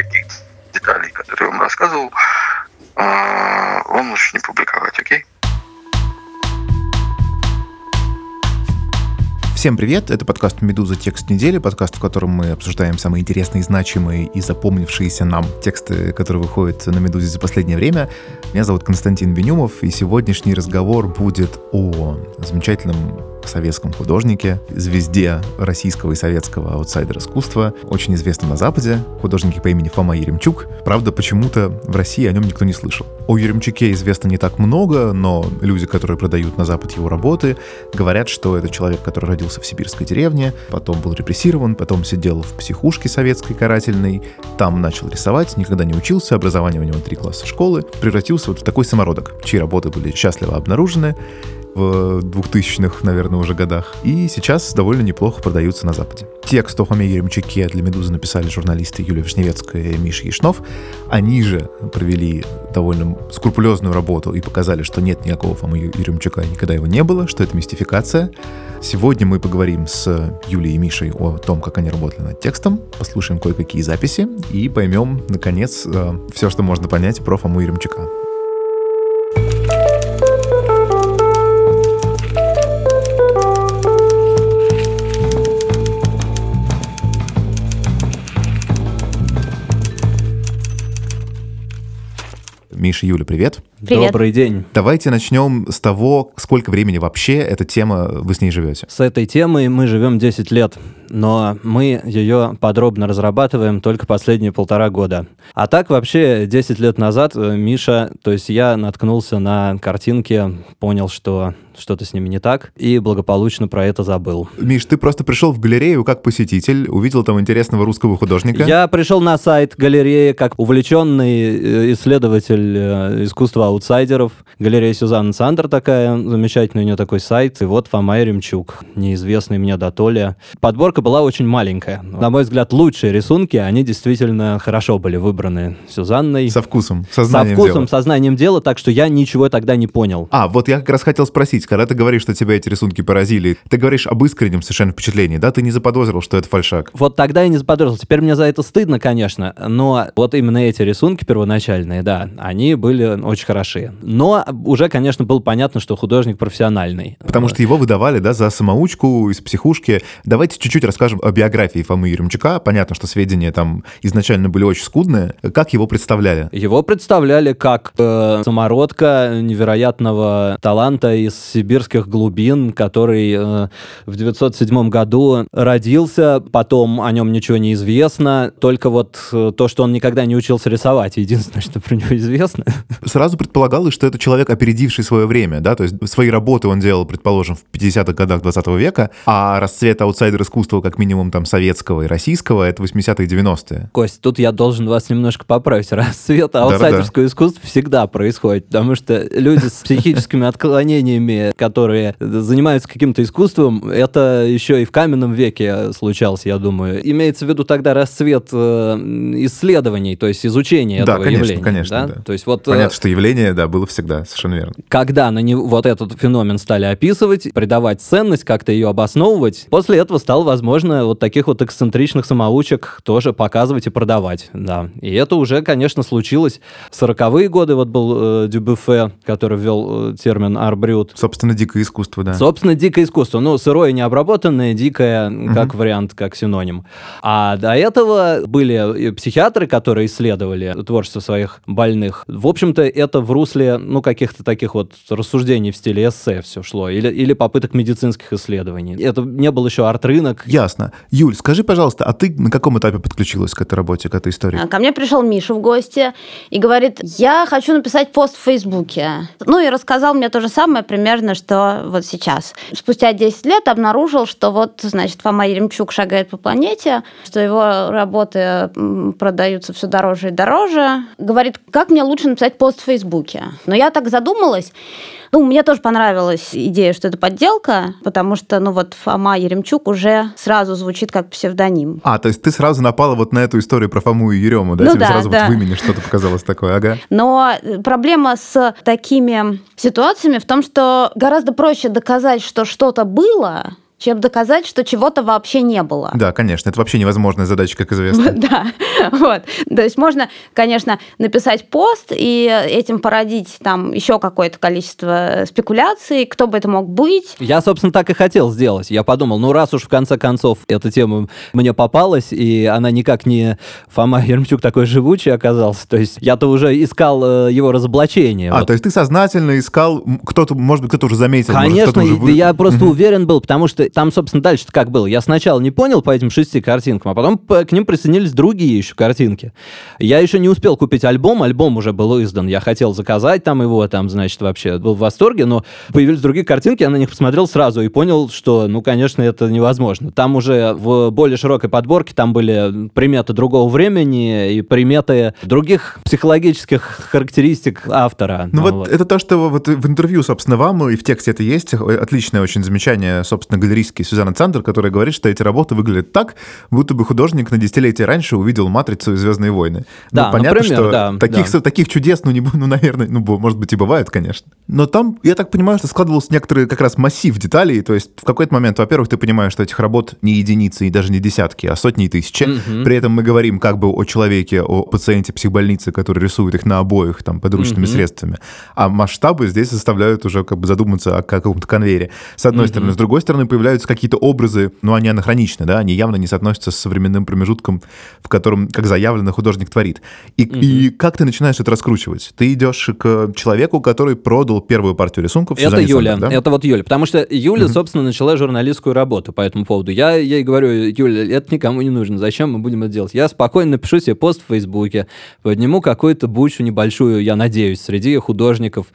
этих деталей, которые я вам рассказывал, Всем привет, это подкаст «Медуза. Текст недели», подкаст, в котором мы обсуждаем самые интересные, значимые и запомнившиеся нам тексты, которые выходят на «Медузе» за последнее время. Меня зовут Константин Бенюмов, и сегодняшний разговор будет о замечательном советском художнике, звезде российского и советского аутсайдер искусства, очень известном на Западе, художнике по имени Фома Еремчук. Правда, почему-то в России о нем никто не слышал. О Еремчуке известно не так много, но люди, которые продают на Запад его работы, говорят, что это человек, который родился в сибирской деревне, потом был репрессирован, потом сидел в психушке советской карательной, там начал рисовать, никогда не учился, образование у него три класса школы, превратился вот в такой самородок, чьи работы были счастливо обнаружены, в 2000-х, наверное, уже годах. И сейчас довольно неплохо продаются на Западе. Текст о Хоме Еремчуке для «Медузы» написали журналисты Юлия Вишневецкая и Миша Яшнов. Они же провели довольно скрупулезную работу и показали, что нет никакого Фомы Еремчука, никогда его не было, что это мистификация. Сегодня мы поговорим с Юлией и Мишей о том, как они работали над текстом, послушаем кое-какие записи и поймем, наконец, э, все, что можно понять про Фому Еремчука. Миша, Юля, привет. Привет. Добрый день. Давайте начнем с того, сколько времени вообще эта тема, вы с ней живете. С этой темой мы живем 10 лет, но мы ее подробно разрабатываем только последние полтора года. А так вообще 10 лет назад э, Миша, то есть я наткнулся на картинки, понял, что что-то с ними не так, и благополучно про это забыл. Миш, ты просто пришел в галерею как посетитель, увидел там интересного русского художника. Я пришел на сайт галереи как увлеченный э, исследователь э, искусства аутсайдеров. Галерея Сюзанна Сандер такая, замечательный у нее такой сайт. И вот Фома Ремчук, неизвестный мне до Толя. Подборка была очень маленькая. На мой взгляд, лучшие рисунки, они действительно хорошо были выбраны Сюзанной. Со вкусом, сознанием Со вкусом, дела. сознанием дела, так что я ничего тогда не понял. А, вот я как раз хотел спросить, когда ты говоришь, что тебя эти рисунки поразили, ты говоришь об искреннем совершенно впечатлении, да? Ты не заподозрил, что это фальшак? Вот тогда я не заподозрил. Теперь мне за это стыдно, конечно, но вот именно эти рисунки первоначальные, да, они были очень хороши. Но уже, конечно, было понятно, что художник профессиональный. Потому что его выдавали, да, за самоучку из психушки. Давайте чуть-чуть расскажем о биографии Фомы Еремчука. Понятно, что сведения там изначально были очень скудные. Как его представляли? Его представляли как э, самородка невероятного таланта из сибирских глубин, который э, в 907 году родился, потом о нем ничего не известно, только вот э, то, что он никогда не учился рисовать, единственное, что про него известно. Сразу предполагалось, что это человек, опередивший свое время, да, то есть свои работы он делал, предположим, в 50-х годах 20 века, а расцвет аутсайдер искусства, как минимум там советского и российского, это 80-е и 90-е. Кость, тут я должен вас немножко поправить. Расцвет аутсайдерского искусства всегда происходит, потому что люди с психическими отклонениями, которые занимаются каким-то искусством, это еще и в каменном веке случалось, я думаю. Имеется в виду тогда расцвет э, исследований, то есть изучения Да, этого конечно, явления. конечно, да? да. То есть вот э, Понятно, что явление, да, было всегда, совершенно верно. когда на него вот этот феномен стали описывать, придавать ценность, как-то ее обосновывать, после этого стало возможно вот таких вот эксцентричных самоучек тоже показывать и продавать, да. И это уже, конечно, случилось в 40-е годы, вот был э, Дюбюфе, который ввел э, термин арбрют. Собственно, дикое искусство, да. Собственно, дикое искусство. Ну, сырое необработанное, дикое, как вариант, как синоним. А до этого были психиатры, которые исследовали творчество своих больных. В общем-то, это в русле, ну, каких-то таких вот рассуждений в стиле эссе все шло. Или, или попыток медицинских исследований. Это не был еще арт-рынок. Ясно. Юль, скажи, пожалуйста, а ты на каком этапе подключилась к этой работе, к этой истории? А, Ко мне пришел Миша в гости и говорит, я хочу написать пост в Фейсбуке. Ну и рассказал мне то же самое примерно, что вот сейчас. Спустя 10 лет обнаружил, что вот, значит, Фома Еремчук шагает по планете, что его работы продаются все дороже и дороже. Говорит, как мне лучше написать пост в Фейсбуке? Но я так задумалась, ну, мне тоже понравилась идея, что это подделка, потому что, ну, вот Фома Еремчук уже сразу звучит как псевдоним. А, то есть ты сразу напала вот на эту историю про Фому и Ерему, да? Ну Тебе да, сразу да. вот в имени что-то показалось такое, ага. Но э, проблема с такими ситуациями в том, что гораздо проще доказать, что что-то было, чем доказать, что чего-то вообще не было. Да, конечно, это вообще невозможная задача, как известно. Да, вот. То есть можно, конечно, написать пост и этим породить там еще какое-то количество спекуляций, кто бы это мог быть. Я, собственно, так и хотел сделать. Я подумал, ну раз уж в конце концов эта тема мне попалась, и она никак не Фома Ермчук такой живучий оказался, то есть я-то уже искал э, его разоблачение. А, Вот. то есть ты сознательно искал, кто-то, может быть, кто-то уже заметил, может, Конечно, кто-то уже я просто уверен был, потому что там, собственно, дальше как было. Я сначала не понял по этим шести картинкам, а потом по- к ним присоединились другие еще картинки. Я еще не успел купить альбом, альбом уже был издан. Я хотел заказать там его, там, значит, вообще был в восторге, но появились другие картинки, я на них посмотрел сразу и понял, что, ну, конечно, это невозможно. Там уже в более широкой подборке там были приметы другого времени и приметы других психологических характеристик автора. Ну вот, это то, что вот в интервью, собственно, вам и в тексте это есть. Отличное очень замечание, собственно, галеристки Сюзанна Цандер, которая говорит, что эти работы выглядят так, будто бы художник на десятилетие раньше увидел «Матрицу» и «Звездные войны». Да, ну, понятно, например, что да, таких, да. таких чудес, ну, не, ну, наверное, ну, может быть, и бывают, конечно. Но там, я так понимаю, что складывался некоторый как раз массив деталей, то есть в какой-то момент, во-первых, ты понимаешь, что этих работ не единицы и даже не десятки, а сотни и тысячи. Мгм. При этом мы говорим как бы о человеке, о пациенте психбольницы, который рисует их на обоих там подручными Мгм. средствами. А масштабы здесь заставляют уже как бы задуматься о каком-то конвейере. С одной Мгм. стороны. С другой стороны, появляются какие-то образы, ну, они анахроничны, да, они явно не соотносятся с современным промежутком, в котором, как заявлено, художник творит. И, и как ты начинаешь это раскручивать? Ты идешь к человеку, который продал первую партию рисунков. Это Сюзанне Юля, Сандер, да? это вот Юля, потому что Юля, собственно, начала журналистскую работу по этому поводу. Я ей говорю, Юля, это никому не нужно, зачем мы будем это делать? Я спокойно напишу себе пост в Фейсбуке, подниму какую-то бучу небольшую, я надеюсь, среди художников,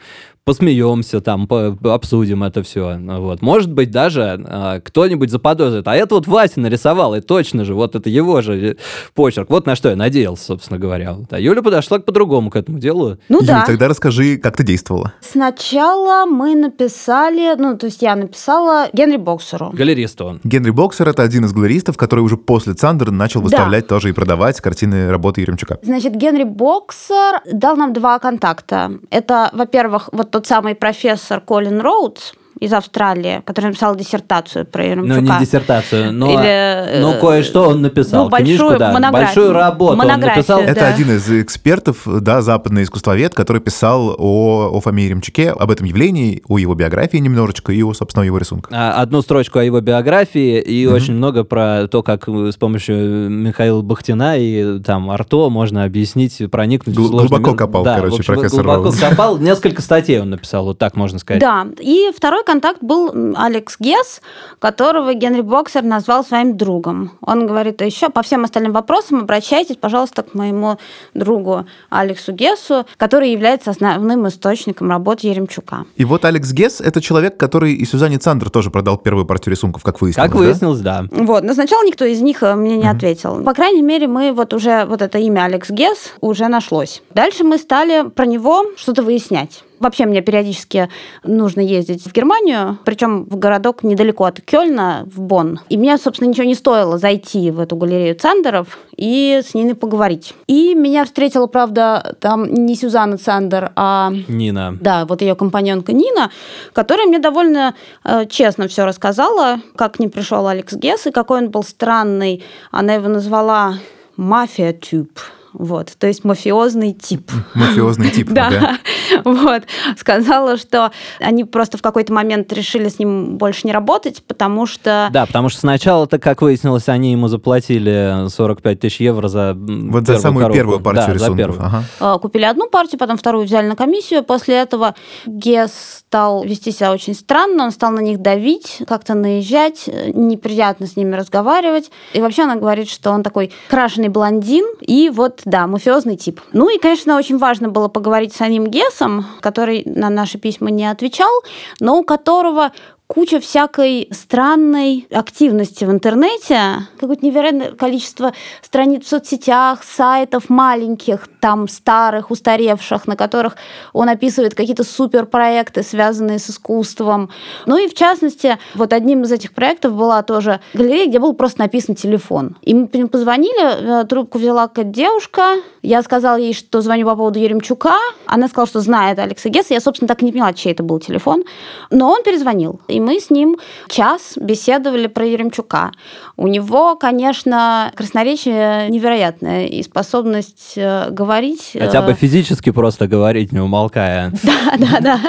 посмеемся там, по- обсудим это все. Вот. Может быть, даже а, кто-нибудь заподозрит. А это вот Вася нарисовал, и точно же, вот это его же э, почерк. Вот на что я надеялся, собственно говоря. Вот. А Юля подошла к по-другому к этому делу. Ну Юль, да. тогда расскажи, как ты действовала. Сначала мы написали, ну, то есть я написала Генри Боксеру. Галерист он. Генри Боксер — это один из галеристов, который уже после Цандера начал Да. выставлять тоже и продавать картины работы Еремчука. Значит, Генри Боксер дал нам два контакта. Это, во-первых, вот тот самый профессор Колин Роудс из Австралии, который написал диссертацию про Еремчука. Ну, не диссертацию, но, Или, э, но кое-что он написал. ну, большую Книжку, да, монографию. большую работу Монографию, он написал. Да. Это один из экспертов, да, западный искусствовед, который писал о, о Фоме Еремчуке, об этом явлении, о его биографии немножечко и о, собственно, его рисунках. А, Одну строчку о его биографии и очень много про то, как с помощью Михаила Бахтина и там Арто можно объяснить, проникнуть в Гл- сложный глубоко мир. копал, Да, короче, в общем, профессор глубоко Роуз. копал. Несколько статей он написал, вот так можно сказать. Да, и второй контакт был Алекс Гесс, которого Генри Боксер назвал своим другом. Он говорит, еще по всем остальным вопросам обращайтесь, пожалуйста, к моему другу Алексу Гессу, который является основным источником работы Еремчука. И вот Алекс Гесс — это человек, который и Сюзанне Цандер тоже продал первую партию рисунков, как выяснилось. Как да? выяснилось, да. Вот, но сначала никто из них э, мне не ответил. По крайней мере, мы вот уже, вот это имя Алекс Гесс уже нашлось. Дальше мы стали про него что-то выяснять. Вообще мне периодически нужно ездить в Германию, причем в городок недалеко от Кёльна, в Бонн. И мне, собственно, ничего не стоило зайти в эту галерею Цандеров и с ними поговорить. И меня встретила, правда, там не Сюзанна Цандер, а Нина. да, вот ее компаньонка Нина, которая мне довольно э, честно все рассказала, как к ним пришел Алекс Гесс и какой он был странный. Она его назвала мафия-тюб. Вот, то есть мафиозный тип. Мафиозный тип. Да, вот. Сказала, что они просто в какой-то момент решили с ним больше не работать, потому что... Да, потому что сначала-то, как выяснилось, они ему заплатили 45 тысяч евро за Вот за самую коробку. первую партию Да, за рисунков. первую. Ага. Э, Купили одну партию, потом вторую взяли на комиссию. После этого Гес стал вести себя очень странно, он стал на них давить, как-то наезжать, э, неприятно с ними разговаривать. И вообще она говорит, что он такой крашеный блондин и вот, да, мафиозный тип. Ну и, конечно, очень важно было поговорить с самим Гесом, который на наши письма не отвечал, но у которого куча всякой странной активности в интернете, какое-то невероятное количество страниц в соцсетях, сайтов маленьких, там старых, устаревших, на которых он описывает какие-то суперпроекты, связанные с искусством. Ну и в частности, вот одним из этих проектов была тоже галерея, где был просто написан телефон. И мы позвонили, э, трубку взяла какая-то девушка, я сказала ей, что звоню по поводу Еремчука, она сказала, что знает Алекса Гесса, я, собственно, так и не поняла, чей это был телефон, но он перезвонил. И мы с ним час беседовали про Еремчука. У него, конечно, красноречие невероятное и способность э, говорить... Хотя бы э, физически просто говорить, не умолкая. Да, да, да.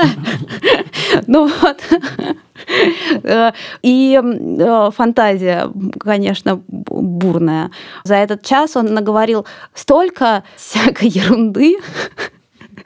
Ну вот. Э, И фантазия, конечно, бу- бурная. За этот час он наговорил столько всякой ерунды.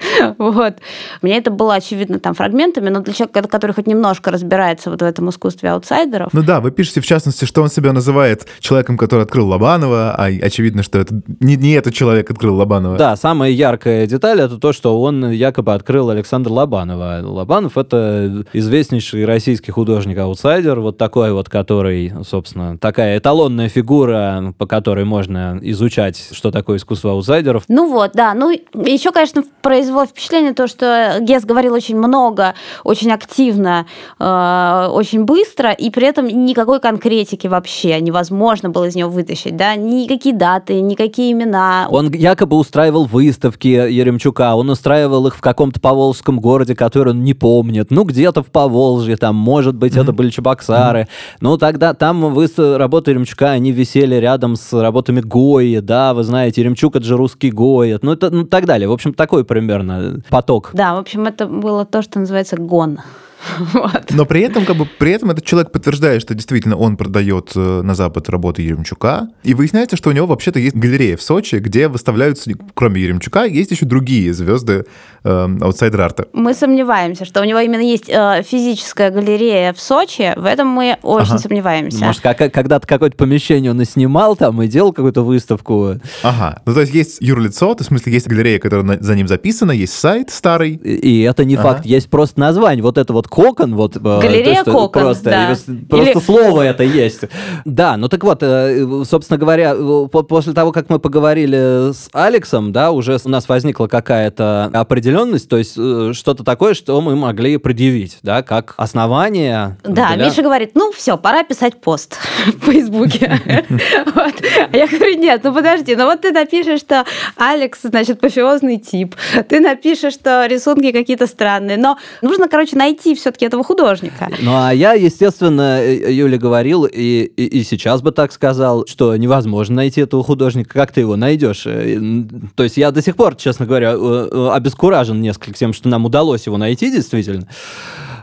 Вот. Мне это было очевидно там фрагментами, но для человека, который хоть немножко разбирается вот в этом искусстве аутсайдеров, Ну да, вы пишете, в частности, что он себя называет человеком, который открыл Лобанова, а очевидно, что это не, не этот человек открыл Лобанова. Да, самая яркая деталь это то, что он якобы открыл Александр Лобанова. Лобанов это известнейший российский художник-аутсайдер, вот такой вот, который, собственно, такая эталонная фигура, по которой можно изучать, что такое искусство аутсайдеров. Ну вот, да. Ну, еще, конечно, произвело впечатление то, что Гес говорил очень много, очень активно, э, очень быстро, и при этом никакой конкретики вообще невозможно было из него вытащить, да, никакие даты, никакие имена. Он якобы устраивал выставки Еремчука, он устраивал их в каком-то поволжском городе, который он не помнит. Ну, где-то в Поволжье, там, может быть, это были Чебоксары. Ну, тогда там выстав- работы Еремчука, они висели рядом с работами Гои, да, вы знаете, Еремчук это же русский Гои, ну, это, ну, так далее. В общем, такой примерно поток. Да, в общем, это было то, что называется гон. Вот. Но при этом, как бы, при этом этот человек подтверждает, что действительно он продает э, на Запад работы Яремчука. И выясняется, что у него вообще-то есть галерея в Сочи, где выставляются, кроме Яремчука, есть еще другие звезды э, outsider art а. Мы сомневаемся, что у него именно есть э, физическая галерея в Сочи. В этом мы очень Ага. сомневаемся. Может, как- когда-то какое-то помещение он и снимал там, и делал какую-то выставку. Ага. Ну, то есть есть юрлицо, то есть, в смысле, есть галерея, которая на- за ним записана, есть сайт старый. И и это не Ага. факт, есть просто название. Вот это вот кокон, вот... э, Галерея то, «Кокон», Просто, да. просто Или- слово это есть. Да, ну так вот, э, собственно говоря, э, по- после того, как мы поговорили с Алексом, да, уже у нас возникла какая-то определенность, то есть э, что-то такое, что мы могли предъявить, да, как основание. Да, для- Миша говорит, ну все, пора писать пост в Фейсбуке. А я говорю, нет, ну подожди, ну вот ты напишешь, что Алекс, значит, пофиозный тип, ты напишешь, что рисунки какие-то странные, но нужно, короче, найти все-таки этого художника. Ну, а я, естественно, э, Юле говорил, и, и, и сейчас бы так сказал, что невозможно найти этого художника. Как ты его найдешь? Э, То есть я до сих пор, честно говоря, э, э, обескуражен несколько тем, что нам удалось его найти, действительно.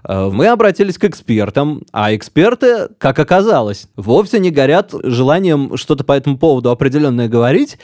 Э, Мы обратились к экспертам, а эксперты, как оказалось, вовсе не горят желанием что-то по этому поводу определенное говорить,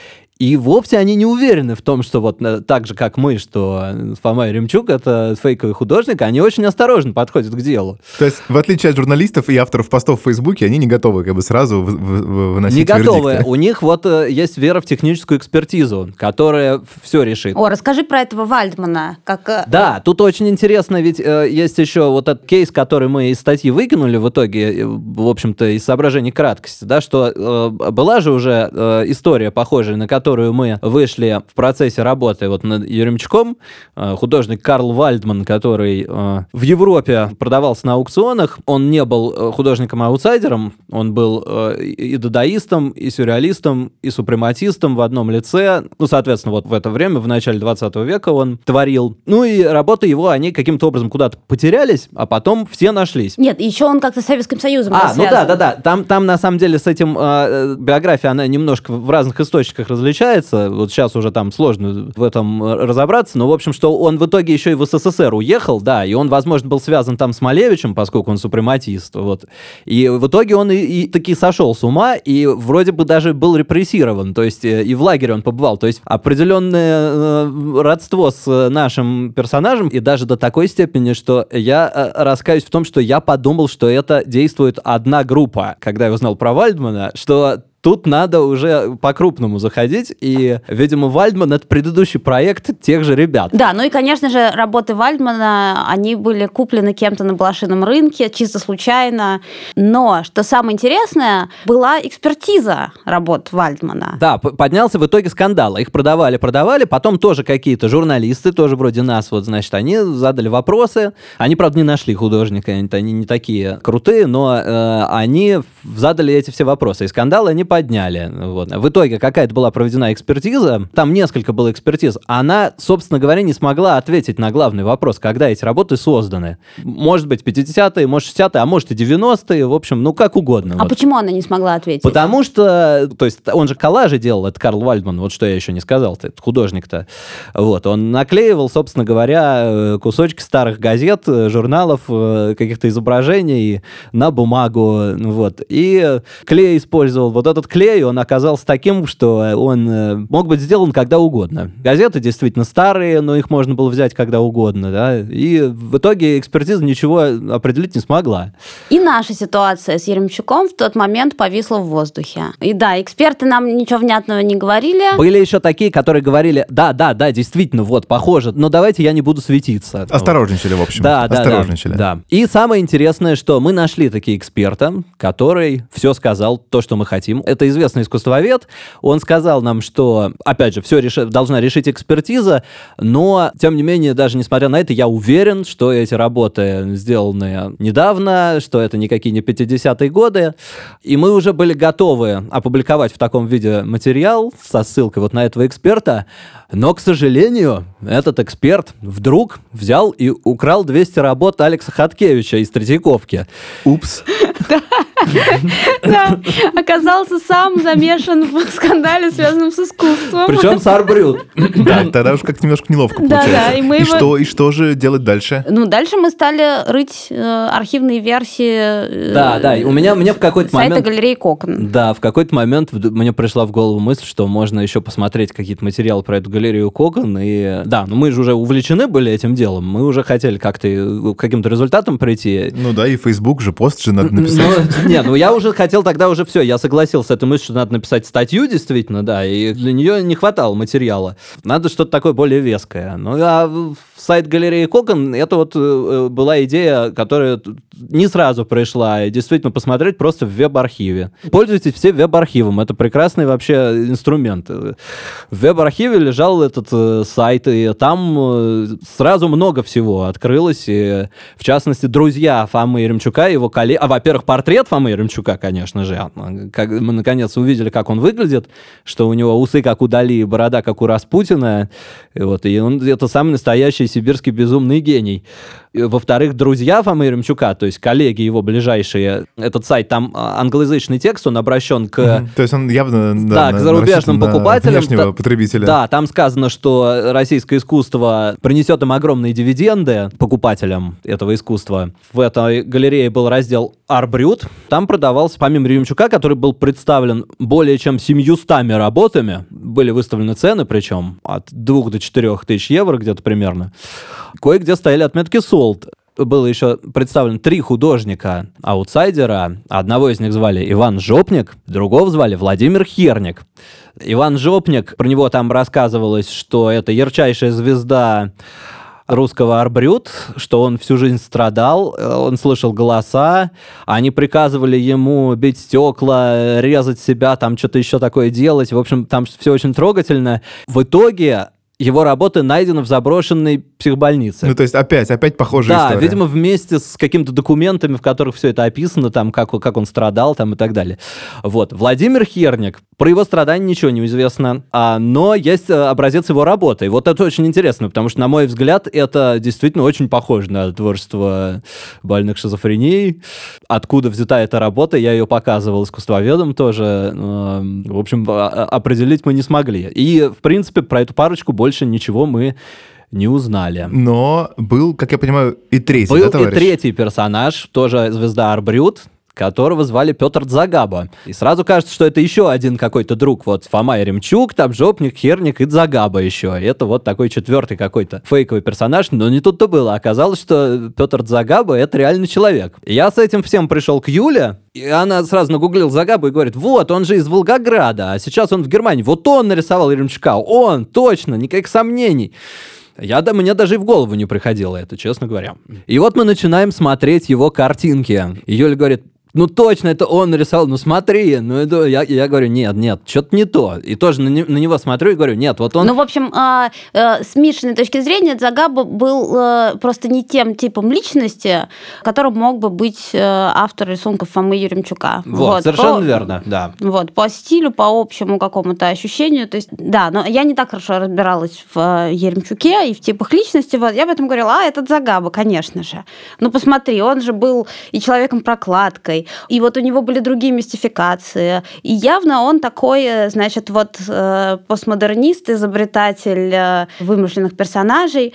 и вовсе они не уверены в том, что вот э, так же, как мы, что э, Фома Ремчук это фейковый художник, они очень осторожно подходят к делу. То есть, в отличие от журналистов и авторов постов в Фейсбуке, они не готовы как бы сразу вы- вы- выносить Не готовы. вердикты. У них вот э, есть вера в техническую экспертизу, которая все решит. О, расскажи про этого Вальдмана. Как, Да, тут очень интересно, ведь э, есть еще вот этот кейс, который мы из статьи выкинули в итоге, в общем-то, из соображений краткости, да, что э, была же уже э, история похожая, на которую мы вышли в процессе работы вот над Еремчуком, э, художник Карл Вальдман, который э, в Европе продавался на аукционах, он не был э, художником-аутсайдером, он был и дадаистом, и сюрреалистом, и супрематистом в одном лице, ну, соответственно, вот в это время, в начале 20 века он творил. Ну и работы его, они каким-то образом куда-то потерялись, а потом все нашлись. Нет, еще он как-то с Советским Союзом А, ну да, да, да. Там, там на самом деле с этим э, биография, она немножко в разных источниках различается. Вот сейчас уже там сложно в этом э, разобраться. Но, в общем, что он в итоге еще и в СССР уехал, да, и он, возможно, был связан там с Малевичем, поскольку он супрематист. Вот. И в итоге он и, и таки сошел с ума, и вроде бы даже был репрессирован. То есть э, и в лагере он побывал. То есть определенное э, родство с нашим персонажем, и даже до такой степени, что я раскаюсь в том, что я подумал, что это действует одна группа, когда я узнал про Вальдмана, что Тут надо уже по-крупному заходить, и, видимо, Вальдман — это предыдущий проект тех же ребят. Да, ну и, конечно же, работы Вальдмана, они были куплены кем-то на блошином рынке, чисто случайно. Но, что самое интересное, была экспертиза работ Вальдмана. Да, поднялся в итоге скандал. Их продавали, продавали. Потом тоже какие-то журналисты, тоже вроде нас, вот, значит, они задали вопросы. Они, правда, не нашли художника, они, они не такие крутые, но э, они задали эти все вопросы. И скандалы они подняли. Вот. В итоге какая-то была проведена экспертиза, там несколько было экспертиз. Она, собственно говоря, не смогла ответить на главный вопрос, когда эти работы созданы. Может быть, 50-е, может, 60-е, а может и 90-е, в общем, ну как угодно. А вот. почему она не смогла ответить? Потому что, то есть, он же коллажи делал, это Карл Вальдман, вот что я еще не сказал, это художник-то. Вот, он наклеивал, собственно говоря, э, кусочки старых газет, э, журналов, э, каких-то изображений на бумагу, вот. И клей использовал. Вот этот клей, он оказался таким, что он э, мог быть сделан когда угодно. Газеты действительно старые, но их можно было взять когда угодно, да. И в итоге экспертиза ничего определить не смогла. И наша ситуация с Еремчуком в тот момент повисла в воздухе. И да, эксперты нам ничего внятного не говорили. Были еще такие, которые говорили, да, да, да, действительно, вот, похоже, но давайте я не буду светиться. Осторожничали, в общем. Да, да, Осторожничали. да, да. И самое интересное, что мы нашли таки эксперта, который все сказал, то, что мы хотим. Это известный искусствовед. Он сказал нам, что, опять же, все реш... должна решить экспертиза, но, тем не менее, даже несмотря на это, я уверен, что эти работы сделаны недавно, что это никакие не 50-е годы. И мы уже были готовы опубликовать в таком виде материал со ссылкой вот на этого эксперта, но, к сожалению, этот эксперт вдруг взял и украл 200 работ Алекса Хаткевича из Третьяковки. Упс. Да, оказался сам замешан в скандале, связанном с искусством. Причем с Арбрют. Так, тогда уж как-то немножко неловко Да, получается. да, и мы его- что, и что же делать дальше? Ну, дальше мы стали рыть э, архивные версии э, Да, да, и у меня, мне в какой-то сайта момент... галереи Кокон. Да, в какой-то момент мне пришла в голову мысль, что можно еще посмотреть какие-то материалы про эту галерею Коган. И да, ну мы же уже увлечены были этим делом. Мы уже хотели как-то э, к каким-то результатам прийти. Ну да, и Facebook же, пост же надо написать. Ну, не, ну я уже хотел тогда уже все, я согласился с этой мыслью, что надо написать статью, действительно, да, и для нее не хватало материала. Надо что-то такое более веское. Ну, а сайт галереи Коган, это вот э, была идея, которая не сразу пришла, и действительно посмотреть просто в веб-архиве. Пользуйтесь все веб-архивом, это прекрасный вообще инструмент. В веб-архиве лежал этот э, сайт, и там э, сразу много всего открылось, и, в частности, друзья Фомы Еремчука, его коллеги, а, во-первых, портрет Фомы Еремчука, конечно же, А, как мы наконец увидели, как он выглядит, что у него усы, как у Дали, борода, как у Распутина, и вот, и он это самый настоящий сибирский безумный гений. Во-вторых, друзья Фомы Еремчука, то есть коллеги его ближайшие, этот сайт, там а, англоязычный текст, он обращен к... То есть он явно да, Да, к зарубежным покупателям. внешнего Та- потребителя. Да, там сказано, что российское искусство принесет им огромные дивиденды покупателям этого искусства. В этой галерее был раздел Арбрют. Там продавался, помимо Ремчука, который был представлен более чем 700 работами, были выставлены цены, причем от 2 до 4 тысяч евро где-то примерно. Кое-где стояли отметки «Солд». Было еще представлено три художника-аутсайдера. Одного из них звали Иван Жопник, другого звали Владимир Херник. Иван Жопник, про него там рассказывалось, что это ярчайшая звезда русского арбрют, что он всю жизнь страдал, э, он слышал голоса, они приказывали ему бить стекла, резать себя, там что-то еще такое делать. В общем, там все очень трогательно. В итоге его работы найдены в заброшенной психбольнице. Ну, то есть опять, опять похожая Да, история. видимо, вместе с какими-то документами, в которых все это описано, там, как, как он страдал, там, и так далее. Вот. Владимир Херник. Про его страдания ничего не известно, а, но есть э, образец его работы. И вот это очень интересно, потому что, на мой взгляд, это действительно очень похоже на творчество больных шизофренией. Откуда взята эта работа, я ее показывал искусствоведам тоже. В общем, а- а- определить мы не смогли. И, в принципе, про эту парочку больше ничего мы не узнали. Но был, как я понимаю, и третий, Был да, и товарищ? третий персонаж, тоже звезда Арбрют, которого звали Петр Дзагаба. И сразу кажется, что это еще один какой-то друг. Вот Фома Еремчук, там Жопник, Херник и Дзагаба еще. И это вот такой четвертый какой-то фейковый персонаж. Но не тут-то было. Оказалось, что Петр Дзагаба — это реальный человек. И я с этим всем пришел к Юле, и она сразу нагуглила Загабу и говорит, вот, он же из Волгограда, а сейчас он в Германии. Вот он нарисовал Еремчука. Он, точно, никаких сомнений. Я, да, мне даже и в голову не приходило это, честно говоря. И вот мы начинаем смотреть его картинки. И Юля говорит, ну точно, это он нарисовал, ну смотри, ну это, я, я говорю, нет, нет, что-то не то. И тоже на, не- на него смотрю и говорю, нет, вот он... Ну, в общем, а, э, с Мишиной точки зрения, Загаба был э, просто не тем типом личности, которым мог бы быть э, автор рисунков Фомы Еремчука. вот, совершенно по- верно, да. Вот, по стилю, по общему какому-то ощущению. То есть, да, но я не так хорошо разбиралась в э, Еремчуке и в типах личности. Вот, я поэтому говорила, а, этот Загаба, конечно же. Ну, посмотри, он же был и человеком-прокладкой, и вот у него были другие мистификации. И явно он такой, э, значит, вот э, постмодернист, изобретатель э, вымышленных персонажей.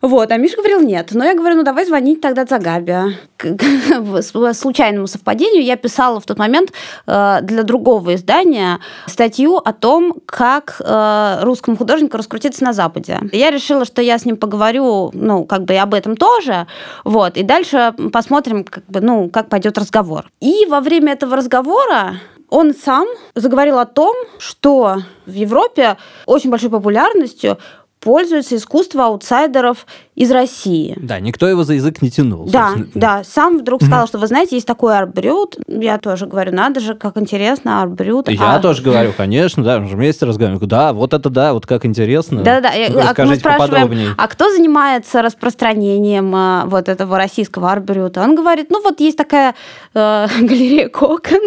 Вот, а Миша говорил нет. Но я говорю, ну давай звонить тогда Загабе. К- к- По случайному совпадению я писала в тот момент э, для другого издания статью о том, как э, русскому художнику раскрутиться на Западе. Я решила, что я с ним поговорю, ну, как бы и об этом тоже, вот, и дальше посмотрим, как бы, ну, как пойдет разговор. И во время этого разговора он сам заговорил о том, что в Европе очень большой популярностью пользуется искусство аутсайдеров из России. Да, никто его за язык не тянул. Да, собственно. да, сам вдруг сказал, что вы знаете, есть такой арбрют. Я тоже говорю, надо же, как интересно, арбрют. Я А, тоже говорю, конечно, да, мы же вместе разговариваем. Да, вот это да, вот как интересно. Да-да, я- а мы Расскажите спрашиваем, поподробнее. а кто занимается распространением а, вот этого российского арбрюта? Он говорит, ну вот есть такая э, галерея Кокон.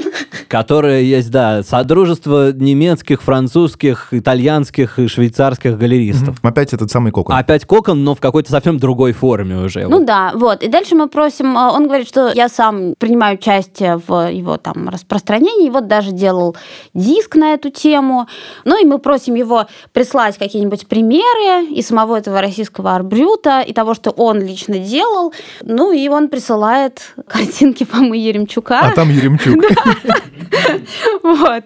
Которое есть, да, Содружество немецких, французских, итальянских и швейцарских галеристов. Опять этот самый кокон. Опять кокон, но в какой-то совсем другой форме уже. Ну да, вот. И дальше мы просим, э, он говорит, что я сам принимаю участие в его там распространении, вот даже делал диск на эту тему. Ну и мы просим его прислать какие-нибудь примеры и самого этого российского арбрюта, и того, что он лично делал. Ну и он присылает картинки Фомы Еремчука. А там Еремчук. Вот.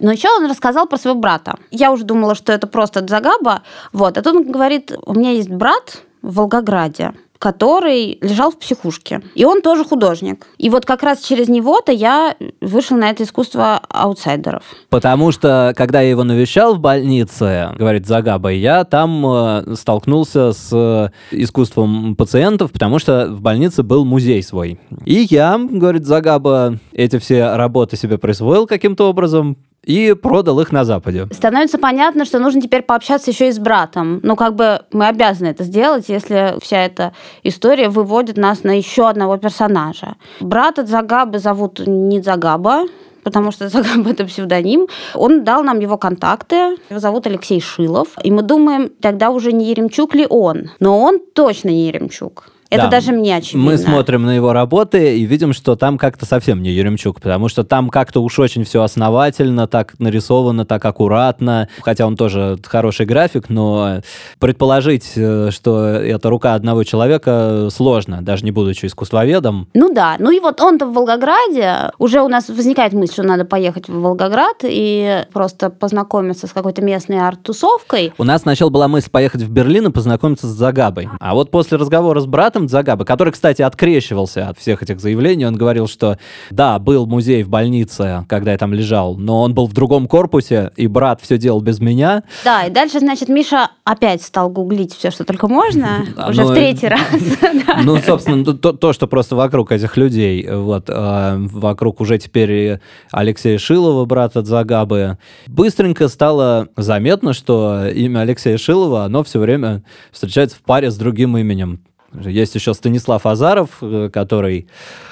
Но еще он рассказал про своего брата. Я уже думала, что это просто Дзагаба. Вот. А тут он говорит, у меня есть брат в Волгограде, который лежал в психушке. И он тоже художник. И вот как раз через него-то я вышла на это искусство аутсайдеров. Потому что, когда я его навещал в больнице, говорит Загаба, я там э, столкнулся с э, искусством пациентов, потому что в больнице был музей свой. И я, говорит Загаба, эти все работы себе присвоил каким-то образом и продал их на Западе. Становится понятно, что нужно теперь пообщаться еще и с братом. Ну, как бы мы обязаны это сделать, если вся эта история выводит нас на еще одного персонажа. Брата Загабы зовут не Загаба, потому что Загаба это псевдоним. Он дал нам его контакты. Его зовут Алексей Шилов. И мы думаем, тогда уже не Еремчук ли он. Но он точно не Еремчук. Это Да. даже мне очевидно. Мы смотрим на его работы и видим, что там как-то совсем не Еремчук, потому что там как-то уж очень все основательно, так нарисовано, так аккуратно. Хотя он тоже хороший график, но предположить, э, что это рука одного человека, сложно, даже не будучи искусствоведом. Ну да, ну и вот он-то в Волгограде, уже у нас возникает мысль, что надо поехать в Волгоград и просто познакомиться с какой-то местной арт-тусовкой. У нас сначала была мысль поехать в Берлин и познакомиться с Загабой. А вот после разговора с братом Загабы, который, кстати, открещивался от всех этих заявлений, он говорил, что да, был музей в больнице, когда я там лежал, но он был в другом корпусе, и брат все делал без меня. Да, и дальше, значит, Миша опять стал гуглить все, что только можно, А, уже ну, в третий раз. Ну, собственно, то, то, что просто вокруг этих людей, вот, э, вокруг уже теперь Алексея Шилова, брата Загабы, быстренько стало заметно, что имя Алексея Шилова, оно все время встречается в паре с другим именем. Есть еще Станислав Азаров, э, который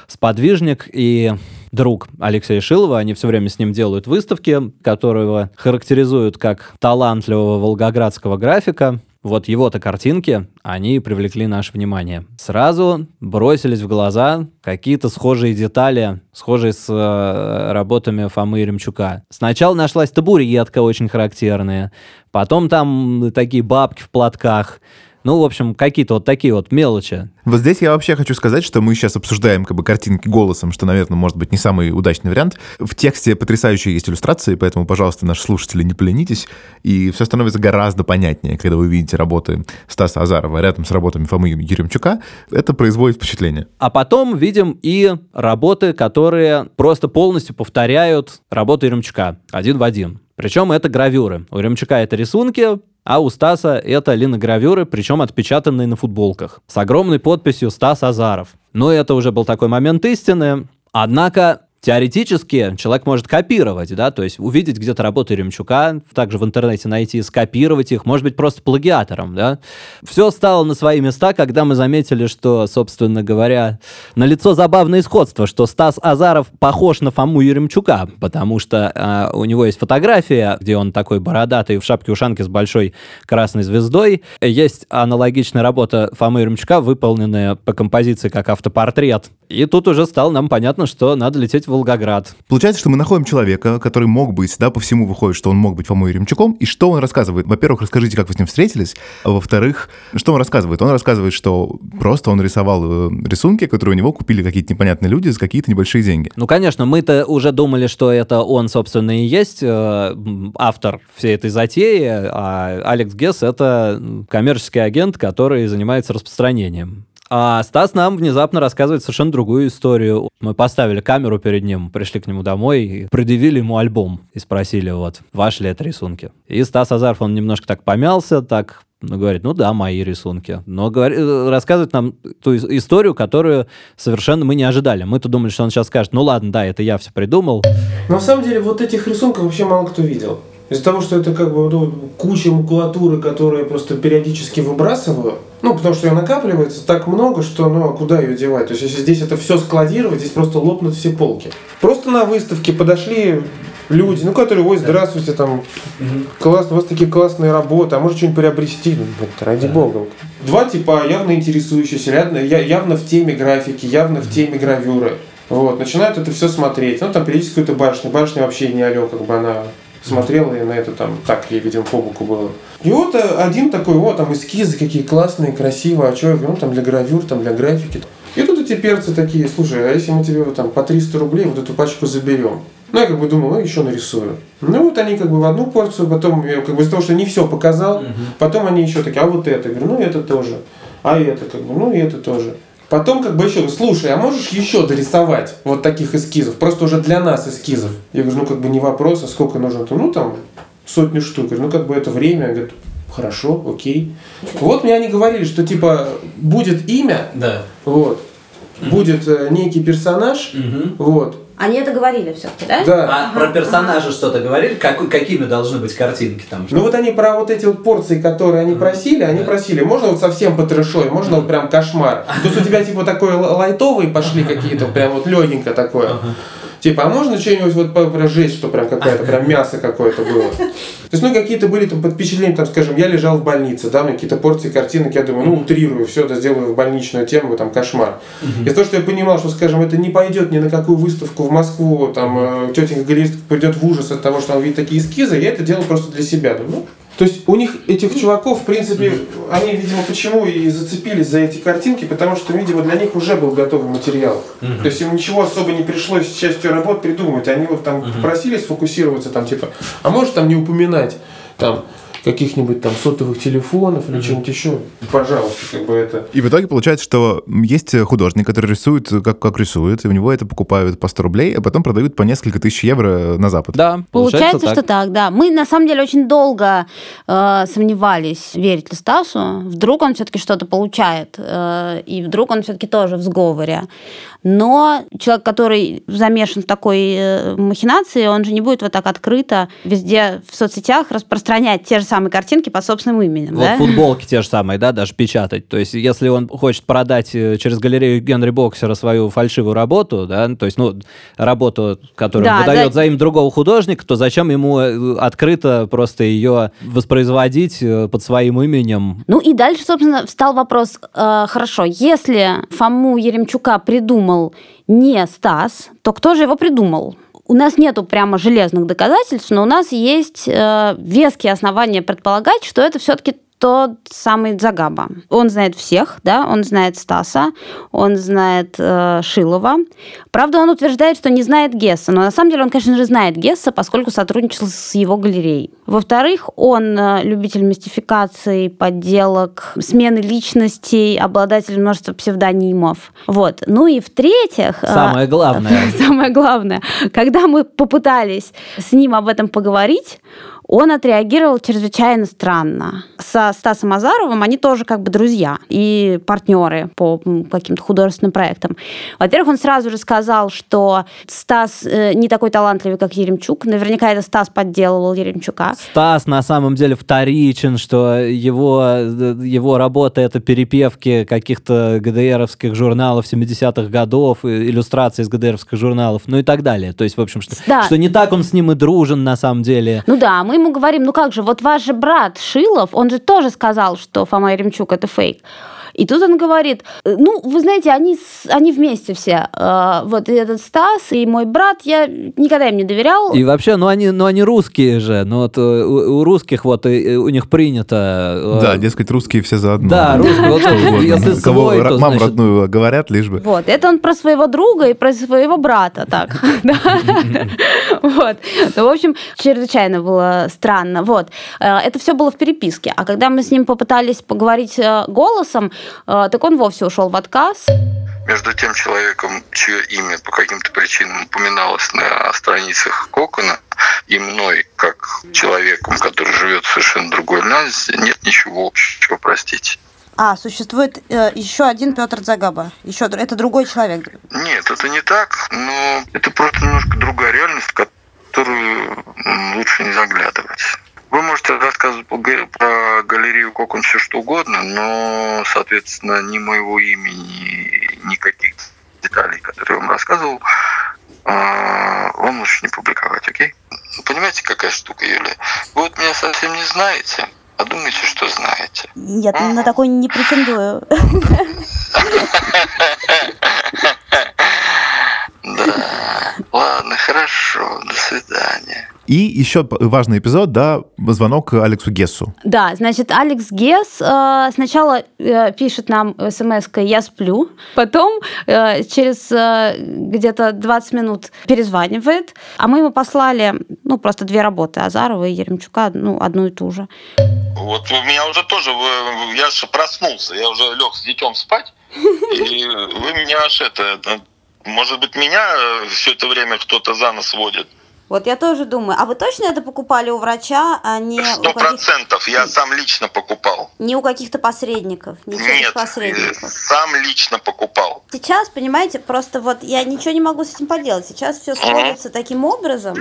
сподвижник и друг Алексея Шилова. Они все время с ним делают выставки, которого характеризуют как талантливого волгоградского графика. Вот его-то картинки, они привлекли наше внимание. Сразу бросились в глаза какие-то схожие детали, схожие с э, работами Фомы Еремчука. Сначала нашлась табуретка очень характерная, потом там такие бабки в платках. Ну, в общем, какие-то вот такие вот мелочи. Вот здесь я вообще хочу сказать, что мы сейчас обсуждаем как бы картинки голосом, что, наверное, может быть не самый удачный вариант. В тексте потрясающие есть иллюстрации, поэтому, пожалуйста, наши слушатели, не поленитесь. И все становится гораздо понятнее, когда вы видите работы Стаса Азарова рядом с работами Фомы Еремчука. Это производит впечатление. А потом видим и работы, которые просто полностью повторяют работы Еремчука один в один. Причем это гравюры. У Еремчука это рисунки, а у Стаса это линогравюры, причем отпечатанные на футболках. С огромной подписью «Стас Азаров». Но это уже был такой момент истины. Однако Теоретически человек может копировать, да, то есть увидеть где-то работы Ремчука, также в интернете найти, скопировать их, может быть, просто плагиатором, да. Все стало на свои места, когда мы заметили, что, собственно говоря, на лицо забавное сходство, что Стас Азаров похож на Фому Еремчука, потому что э, у него есть фотография, где он такой бородатый в шапке-ушанке с большой красной звездой. Есть аналогичная работа Фомы Еремчука, выполненная по композиции как автопортрет. И тут уже стало нам понятно, что надо лететь в Волгоград. Получается, что мы находим человека, который мог быть, да, по всему выходит, что он мог быть Фомой Ремчуком, и что он рассказывает? Во-первых, расскажите, как вы с ним встретились, а во-вторых, что он рассказывает? Он рассказывает, что просто он рисовал э, рисунки, которые у него купили какие-то непонятные люди за какие-то небольшие деньги. Ну, конечно, мы-то уже думали, что это он, собственно, и есть э, автор всей этой затеи, а Алекс Гесс — это коммерческий агент, который занимается распространением. А Стас нам внезапно рассказывает совершенно другую историю. Мы поставили камеру перед ним, пришли к нему домой и предъявили ему альбом и спросили, вот, ваши ли это рисунки? И Стас Азаров, он немножко так помялся, так ну, говорит, ну да, мои рисунки. Но говорит, э, рассказывает нам ту историю, которую совершенно мы не ожидали. Мы-то думали, что он сейчас скажет, ну ладно, да, это я все придумал. На самом деле вот этих рисунков вообще мало кто видел. Из-за того, что это как бы ну, куча макулатуры, которую я просто периодически выбрасываю, ну, потому что ее накапливается так много, что, ну, а куда ее девать? То есть, если здесь это все складировать, здесь просто лопнут все полки. Просто на выставке подошли люди, ну, которые, ой, здравствуйте, там, классно, у вас такие классные работы, а может что-нибудь приобрести? Ну, блин, ради бога. Два типа явно интересующиеся, явно, явно в теме графики, явно в теме гравюры. Вот, начинают это все смотреть. Ну, там периодически какая-то башня. Башня вообще не алё, как бы она смотрела и на это там так ей, видимо, по боку было. И вот э, один такой, вот там эскизы какие классные, красивые, а что я говорю, ну там для гравюр, там для графики. И тут эти перцы такие, слушай, а если мы тебе вот, там по 300 рублей вот эту пачку заберем? Ну, я как бы думал, ну, еще нарисую. Ну, вот они как бы в одну порцию, потом, я как бы из-за того, что не все показал, угу. потом они еще такие, а вот это, я говорю, ну, это тоже, а это, как бы, ну, и это тоже. Потом как бы еще, слушай, а можешь еще дорисовать вот таких эскизов? Просто уже для нас эскизов. Я говорю, ну как бы не вопрос, а сколько нужно? Ну там сотню штук. Говорю, ну как бы это время. Говорит, хорошо, окей. Вот мне они говорили, что типа будет имя, да. вот, будет э, некий персонаж, угу. вот, они это говорили все-таки, да? Да. А ага. про персонажа что-то говорили? Как, какими должны быть картинки там? Ну вот они про вот эти вот порции, которые они просили, они да. просили, можно вот совсем по трешой, можно вот прям кошмар. То есть у тебя типа такой лайтовые пошли какие-то, прям вот легенько такое. Типа, а можно что-нибудь вот прожечь, что прям какое-то, прям мясо какое-то было? То есть, ну, какие-то были там под впечатлением, там, скажем, я лежал в больнице, да, у меня какие-то порции картинок, я думаю, ну, утрирую, все это сделаю в больничную тему, там, кошмар. И то, что я понимал, что, скажем, это не пойдет ни на какую выставку в Москву, там, э, тетенька галерист придет в ужас от того, что он видит такие эскизы, я это делал просто для себя. Думаю, ну, то есть у них, этих чуваков, в принципе, они, видимо, почему и зацепились за эти картинки, потому что, видимо, для них уже был готовый материал. Угу. То есть им ничего особо не пришлось частью работ придумывать. Они вот там угу. просили сфокусироваться, там, типа, а может там не упоминать, там, каких-нибудь там сотовых телефонов или mm-hmm. чего-нибудь еще. Пожалуйста, как бы это. И в итоге получается, что есть художник, который рисует, как, как рисует, и у него это покупают по 100 рублей, а потом продают по несколько тысяч евро на Запад. Да, получается, получается так. что так, да. Мы на самом деле очень долго э, сомневались, верить ли Стасу. Вдруг он все-таки что-то получает, э, и вдруг он все-таки тоже в сговоре. Но человек, который замешан в такой э, махинации, он же не будет вот так открыто везде в соцсетях распространять те же самые картинки под собственным именем. Вот да? футболки те же самые, да, даже печатать. То есть, если он хочет продать э, через галерею Генри Боксера свою фальшивую работу, да, то есть, ну, работу, которую да, выдает за... за им другого художника, то зачем ему э, открыто просто ее воспроизводить под своим именем? Ну и дальше, собственно, встал вопрос, э, хорошо, если Фому Еремчука придумал придумал не Стас, то кто же его придумал? У нас нету прямо железных доказательств, но у нас есть э, веские основания предполагать, что это все-таки тот самый Загаба. Он знает всех, да, он знает Стаса, он знает э, Шилова. Правда, он утверждает, что не знает Гесса, но на самом деле он, конечно же, знает Гесса, поскольку сотрудничал с его галереей. Во-вторых, он э, любитель мистификации, подделок, смены личностей, обладатель множества псевдонимов. Вот. Ну и в-третьих... Э, самое главное. Самое главное. Когда мы попытались с ним об этом поговорить, он отреагировал чрезвычайно странно. Со Стасом Азаровым они тоже как бы друзья и партнеры по каким-то художественным проектам. Во-первых, он сразу же сказал, что Стас э, не такой талантливый, как Еремчук. Наверняка это Стас подделывал Еремчука. Стас на самом деле вторичен, что его, его работа — это перепевки каких-то ГДРовских журналов 70-х годов, иллюстрации из ГДРовских журналов, ну и так далее. То есть, в общем, что, Да. что не так он с ним и дружен на самом деле. Ну да, мы ему говорим, ну как же, вот ваш же брат Шилов, он же тоже сказал, что Фома Еремчук это фейк. И тут он говорит, «Э, ну, вы знаете, они, они вместе все. Э, Вот и этот Стас, и мой брат, я никогда им не доверял. И вообще, ну они, ну они русские же, ну вот э, у, у русских вот у них принято. э, Да, дескать, русские все заодно. Да, русские, вот если Кого свой, то, маму значит, родную говорят, лишь бы. Вот, это он про своего друга и про своего брата, так. Вот. Ну, в общем, чрезвычайно было странно. Вот. Это все было в переписке. А когда мы с ним попытались поговорить голосом, так он вовсе ушел в отказ. Между тем человеком, чье имя по каким-то причинам упоминалось на страницах Кокона, и мной, как человеком, который живет в совершенно другой нас, нет ничего общего, простите. А, существует еще один Петр Загаба. Еще это другой человек. Нет, это не так, но это просто немножко другая реальность, в которую лучше не заглядывать. Вы можете рассказывать про галерею Кокон все что угодно, но, соответственно, ни моего имени, ни никаких деталей, которые я вам рассказывал, а, вам лучше не публиковать, окей? Понимаете, какая штука, Юлия? Вы вот меня совсем не знаете, а думаете, что знаете. Я на такой не претендую. Да. Ладно, хорошо, до свидания. И еще важный эпизод, да, звонок Алексу Гессу. Да, значит, Алекс Гес э, сначала э, пишет нам смс «Я сплю», потом э, через э, где-то 20 минут перезванивает, а мы ему послали, ну, просто две работы Азарова и Еремчука, ну, одну и ту же. Вот у меня уже тоже, я же проснулся, я уже лег с детем спать, и вы меня аж это, ну, может быть, меня все это время кто-то за нос водит. Вот я тоже думаю, а вы точно это покупали у врача, а не Сто процентов, я сам лично покупал. не у каких-то посредников, не Нет, э, сам лично покупал. Сейчас, понимаете, просто вот я ничего не могу с этим поделать. Сейчас все сходится таким образом,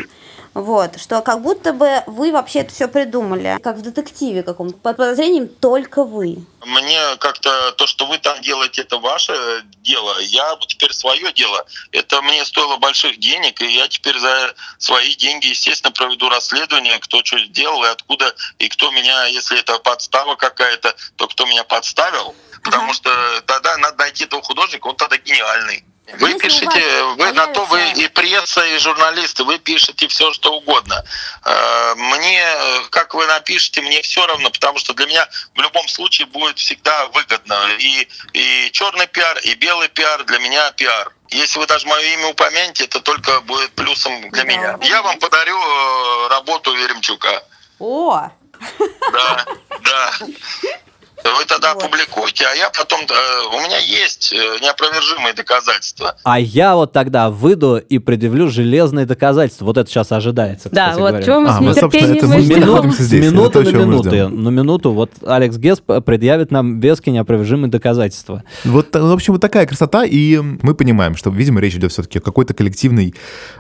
вот, что как будто бы вы вообще это все придумали, как в детективе каком-то. Под подозрением только вы. Мне как-то то, что вы там делаете, это ваше дело. Я вот теперь свое дело. Это мне стоило больших денег, и я теперь за свои деньги, естественно, проведу расследование, кто что сделал и откуда, и кто меня, если это подстава какая-то, то кто меня подставил. Потому что тогда надо найти этого художника, он тогда гениальный. Вы пишете, вас вы на то вы и пресса, и журналисты, вы пишете все, что угодно. Э, Мне, э, как вы напишете, мне все равно, потому что для меня в любом случае будет всегда выгодно. И, и черный пиар, и белый пиар для меня пиар. Если вы даже мое имя упомянете, это только будет плюсом для Да. меня. Я вам подарю э, работу Веремчука. О! Да, да. Вы тогда Вот. публикуйте, а я потом... э, У меня есть э, неопровержимые доказательства. А я вот тогда выйду и предъявлю железные доказательства. Вот это сейчас ожидается, Да, вот говоря. чего мы А, с нетерпением это мы ждем. Минут- здесь, с это минуты то, на ждем. На минуту вот Алекс Гес предъявит нам веские неопровержимые доказательства. Вот, в общем, вот такая красота, и мы понимаем, что, видимо, речь идет все-таки о какой-то коллективной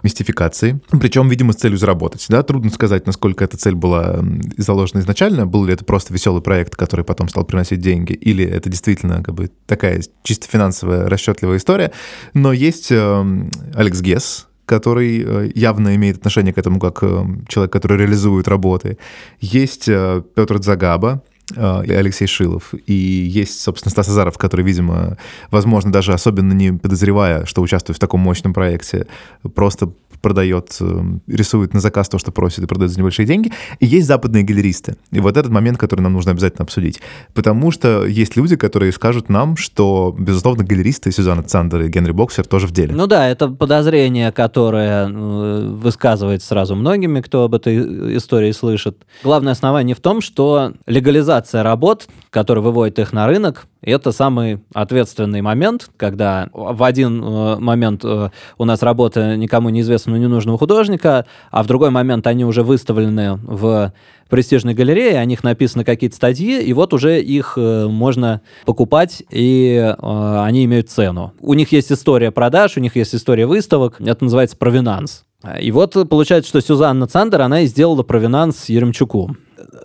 мистификации, причем, видимо, с целью заработать. Да? Трудно сказать, насколько эта цель была заложена изначально, был ли это просто веселый проект, который потом стал приносить деньги, или это действительно как бы такая чисто финансовая расчетливая история. Но есть эм, Алекс Гесс, который э, явно имеет отношение к этому как э, человек, который реализует работы. Есть э, Петр Загаба, и Алексей Шилов. И есть, собственно, Стас Азаров, который, видимо, возможно, даже особенно не подозревая, что участвует в таком мощном проекте, просто продает, э, рисует на заказ то, что просит, и продает за небольшие деньги. И есть западные галеристы. И вот этот момент, который нам нужно обязательно обсудить. Потому что есть люди, которые скажут нам, что, безусловно, галеристы Сюзанна Цандер и Генри Боксер тоже в деле. Ну да, это подозрение, которое э, высказывается сразу многими, кто об этой истории слышит. Главное основание в том, что легализация работ, который выводит их на рынок, это самый ответственный момент, когда в один э, момент э, у нас работа никому неизвестного, ненужного художника, а в другой момент они уже выставлены в престижной галерее, о них написаны какие-то статьи, и вот уже их э, можно покупать, и они имеют цену. У них есть история продаж, у них есть история выставок, это называется провинанс. И вот получается, что Сюзанна Цандер, она и сделала провинанс Еремчуку.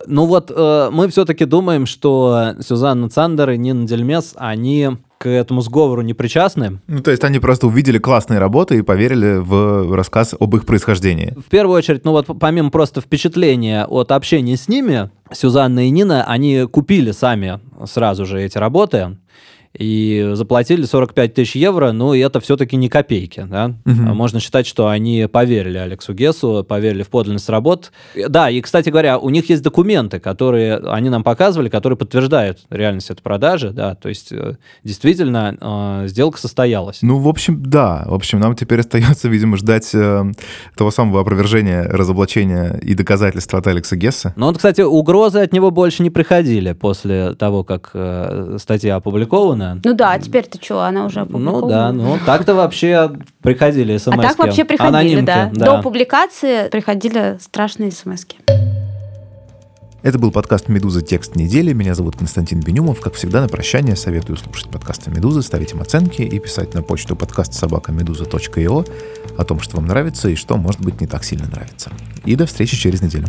Ну вот э, мы все-таки думаем, что Сюзанна Цандер и Нина Дельмес, они к этому сговору не причастны. Ну, то есть они просто увидели классные работы и поверили в рассказ об их происхождении. В первую очередь, ну вот помимо просто впечатления от общения с ними, Сюзанна и Нина, они купили сами сразу же эти работы и заплатили 45 тысяч евро, ну, и это все-таки не копейки, да. Угу. Можно считать, что они поверили Алексу Гесу, поверили в подлинность работ. Да, и, кстати говоря, у них есть документы, которые они нам показывали, которые подтверждают реальность этой продажи, да, то есть э, действительно э, сделка состоялась. Ну, в общем, да, в общем, нам теперь остается, видимо, ждать э, того самого опровержения, разоблачения и доказательства от Алекса Гесса. Ну, вот, кстати, угрозы от него больше не приходили после того, как э, статья опубликована, опубликована. Ну да, а теперь-то что, она уже опубликована. Ну да, ну так-то вообще приходили смс А так вообще приходили, Анонимки, да. да. До публикации приходили страшные смс -ки. Это был подкаст «Медуза. Текст недели». Меня зовут Константин Бенюмов. Как всегда, на прощание советую слушать подкасты «Медузы», ставить им оценки и писать на почту подкаст собакамедуза.io о том, что вам нравится и что, может быть, не так сильно нравится. И до встречи через неделю.